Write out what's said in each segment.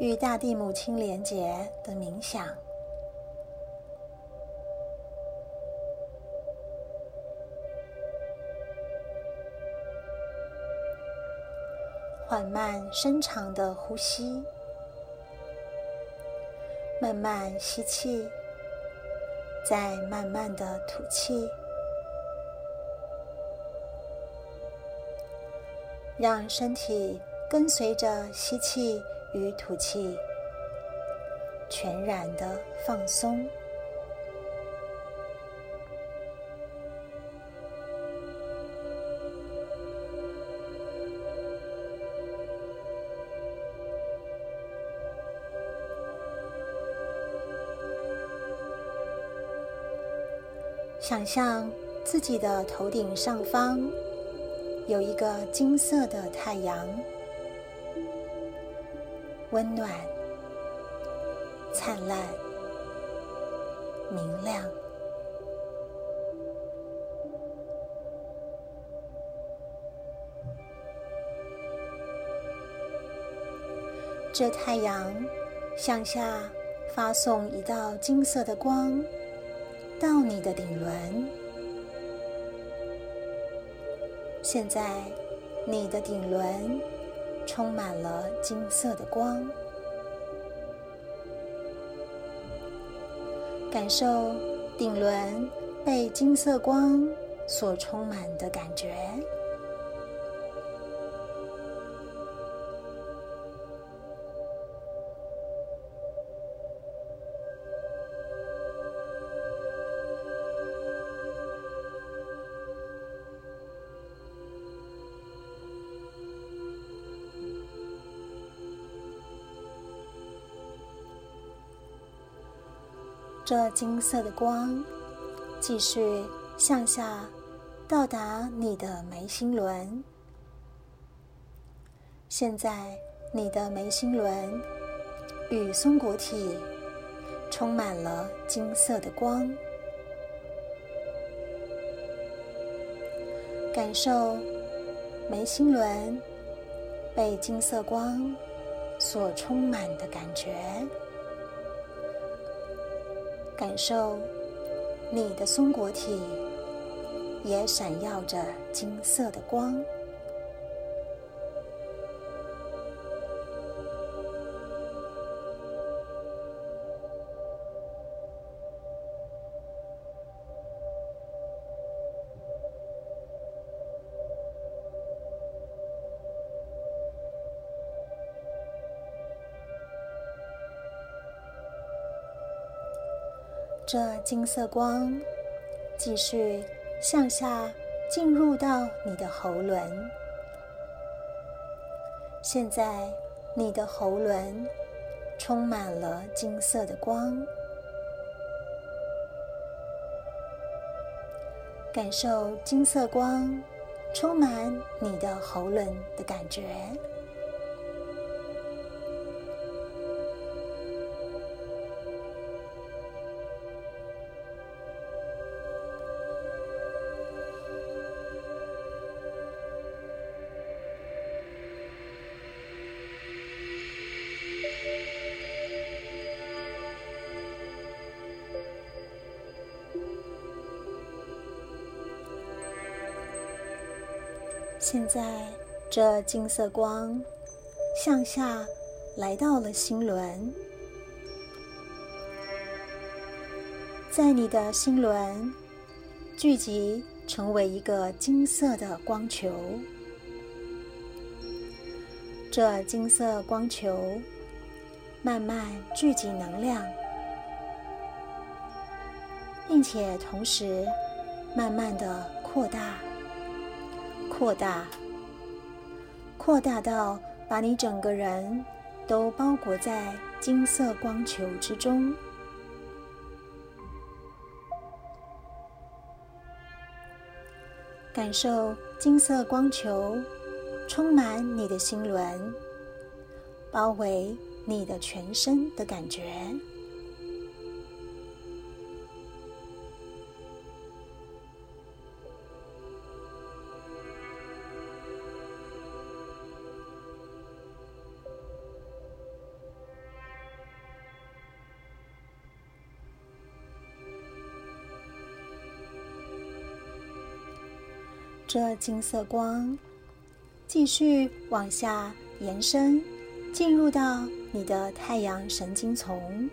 与大地母亲连结的冥想。缓慢深长的呼吸，慢慢吸气，再慢慢的吐气，让身体跟随着吸气与吐气，全然的放松。想象自己的头顶上方有一个金色的太阳，温暖、灿烂、明亮。这太阳向下发送一道金色的光。到你的顶轮，现在你的顶轮充满了金色的光，感受顶轮被金色光所充满的感觉。这金色的光继续向下到达你的眉心轮。现在，你的眉心轮与松果体充满了金色的光，感受眉心轮被金色光所充满的感觉。感受你的松果体也闪耀着金色的光。这金色光继续向下进入到你的喉轮。现在，你的喉轮充满了金色的光，感受金色光充满你的喉轮的感觉。现在，这金色光向下来到了心轮，在你的心轮聚集成为一个金色的光球。这金色光球慢慢聚集能量，并且同时慢慢的扩大。扩大，扩大到把你整个人都包裹在金色光球之中。感受金色光球充满你的心轮，包围你的全身的感觉。这金色光继续往下延伸，进入到你的太阳神经丛，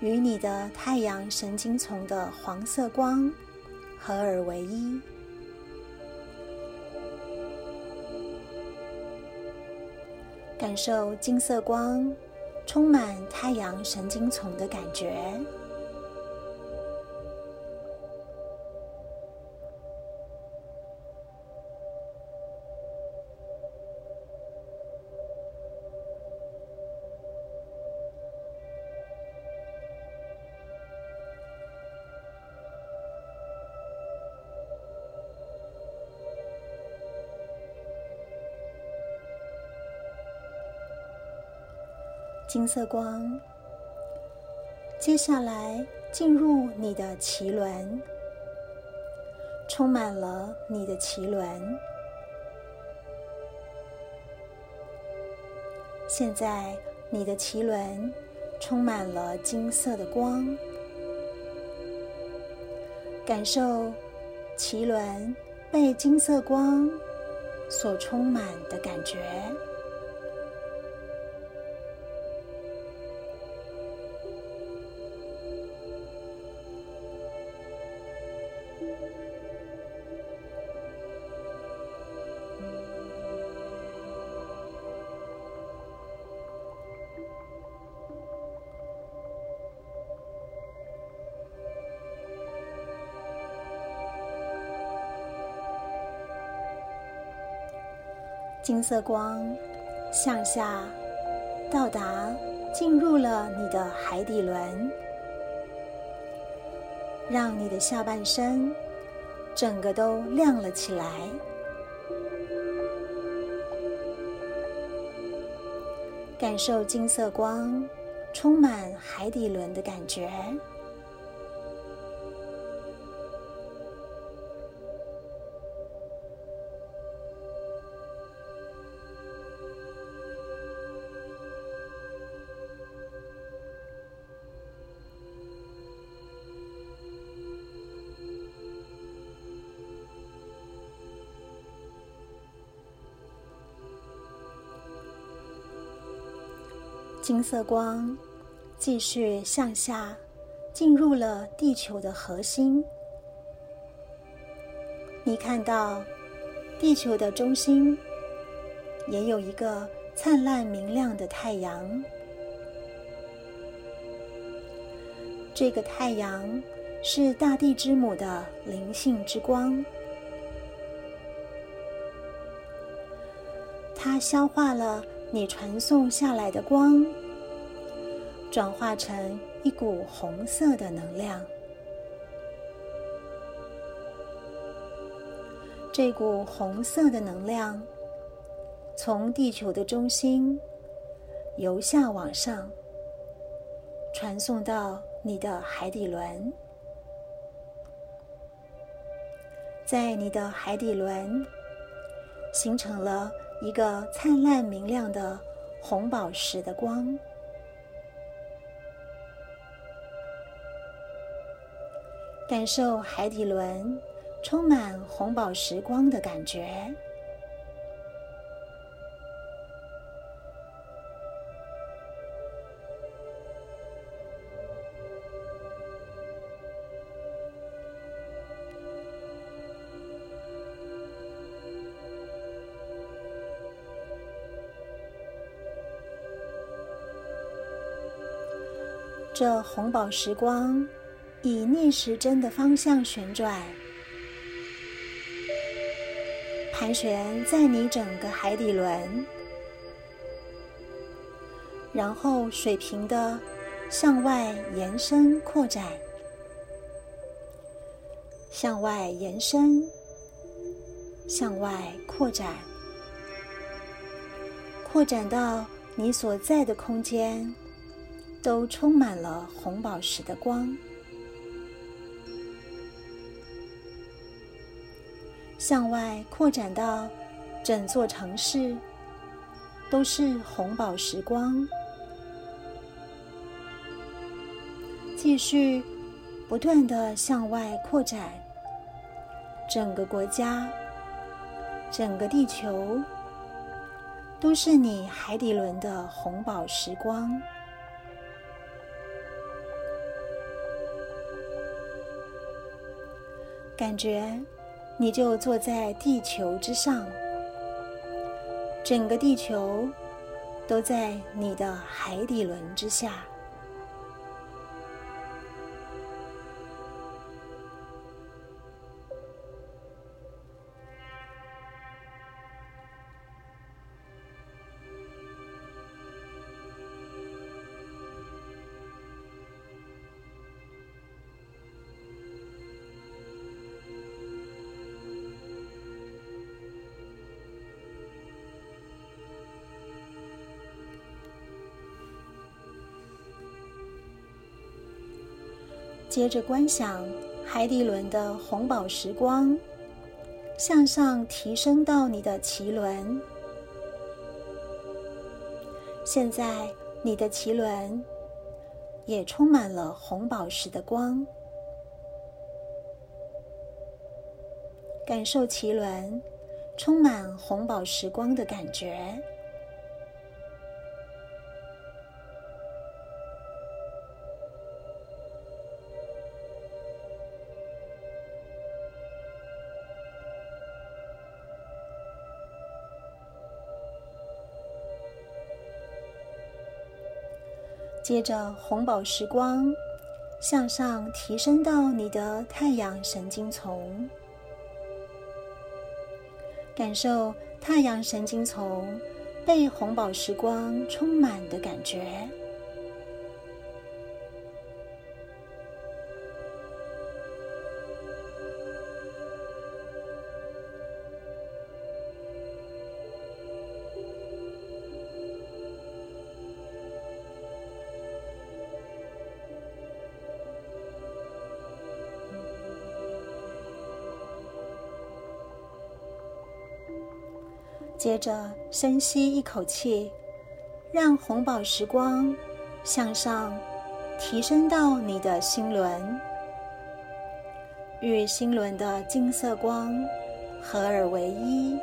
与你的太阳神经丛的黄色光合而为一，感受金色光充满太阳神经丛的感觉。金色光，接下来进入你的脐轮，充满了你的脐轮。现在你的脐轮充满了金色的光，感受脐轮被金色光所充满的感觉。金色光向下到达，进入了你的海底轮，让你的下半身整个都亮了起来。感受金色光充满海底轮的感觉。金色光继续向下，进入了地球的核心。你看到地球的中心也有一个灿烂明亮的太阳。这个太阳是大地之母的灵性之光，它消化了。你传送下来的光，转化成一股红色的能量。这股红色的能量从地球的中心由下往上传送到你的海底轮，在你的海底轮形成了。一个灿烂明亮的红宝石的光，感受海底轮充满红宝石光的感觉。这红宝石光以逆时针的方向旋转，盘旋在你整个海底轮，然后水平的向外延伸扩展，向外延伸，向外扩展，扩展到你所在的空间。都充满了红宝石的光，向外扩展到整座城市，都是红宝石光，继续不断的向外扩展，整个国家、整个地球，都是你海底轮的红宝石光。感觉，你就坐在地球之上，整个地球都在你的海底轮之下。接着观想海底轮的红宝石光向上提升到你的脐轮。现在你的脐轮也充满了红宝石的光，感受脐轮充满红宝石光的感觉。接着，红宝石光向上提升到你的太阳神经丛，感受太阳神经丛被红宝石光充满的感觉。接着深吸一口气，让红宝石光向上提升到你的心轮，与心轮的金色光合而为一，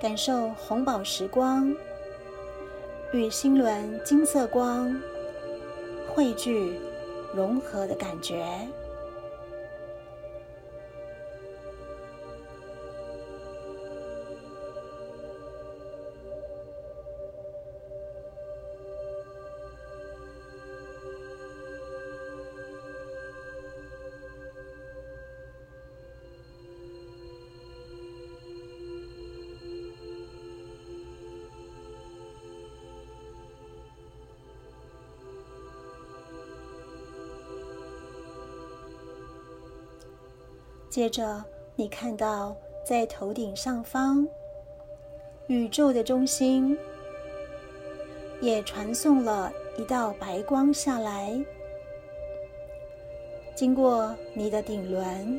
感受红宝石光与心轮金色光汇聚融合的感觉。接着，你看到在头顶上方，宇宙的中心也传送了一道白光下来，经过你的顶轮、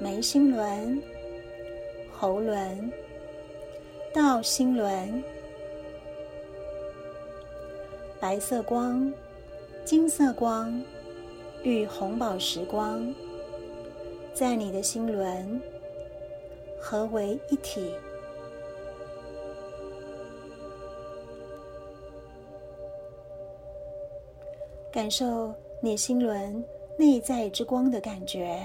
眉心轮、喉轮到心轮，白色光、金色光与红宝石光。在你的心轮合为一体，感受你心轮内在之光的感觉。